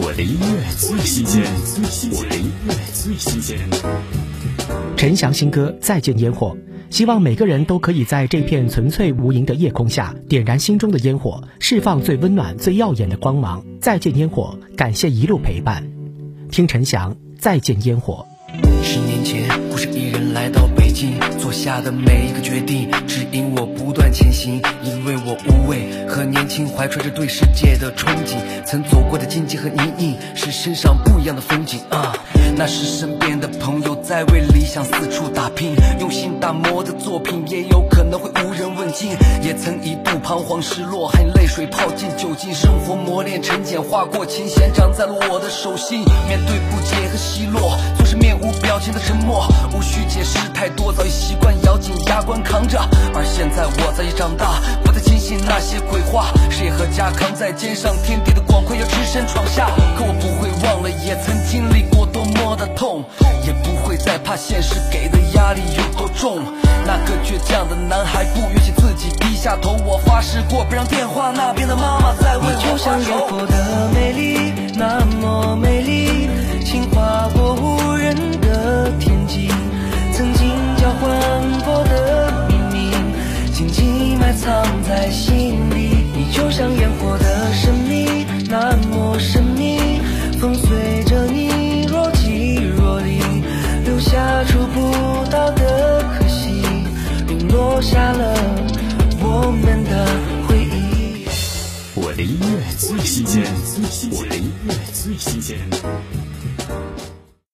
我的音乐最新鲜，我的音乐最新鲜。陈翔新歌《再见烟火》，希望每个人都可以在这片纯粹无垠的夜空下，点燃心中的烟火，释放最温暖、最耀眼的光芒。再见烟火，感谢一路陪伴。听陈翔《再见烟火》。十年前，孤身一人来到北京，做下的每一个决定，指引我不断前行。因为年轻，怀揣着对世界的憧憬。曾走过的荆棘和泥泞，是身上不一样的风景啊。那时身边的朋友在为理想四处打拼，用心打磨的作品，也有可能会无人问津。也曾一度彷徨失落，还泪水泡进酒精，生活磨练成茧，划过琴弦，长在了我的手心。面对不解和奚落，总是面无表情的沉默，无需解释太多，早已习惯咬紧牙关扛着。而现在我早已长大，那些鬼话，事业和家扛在肩上，天地的广阔要只身闯下。可我不会忘了，也曾经历过多么的痛，也不会再怕现实给的压力有多重。那个倔强的男孩不允许自己低下头，我发誓过不让电话那边的妈妈再为我就像我们的回忆。我的音乐最新鲜，我的音乐最新鲜。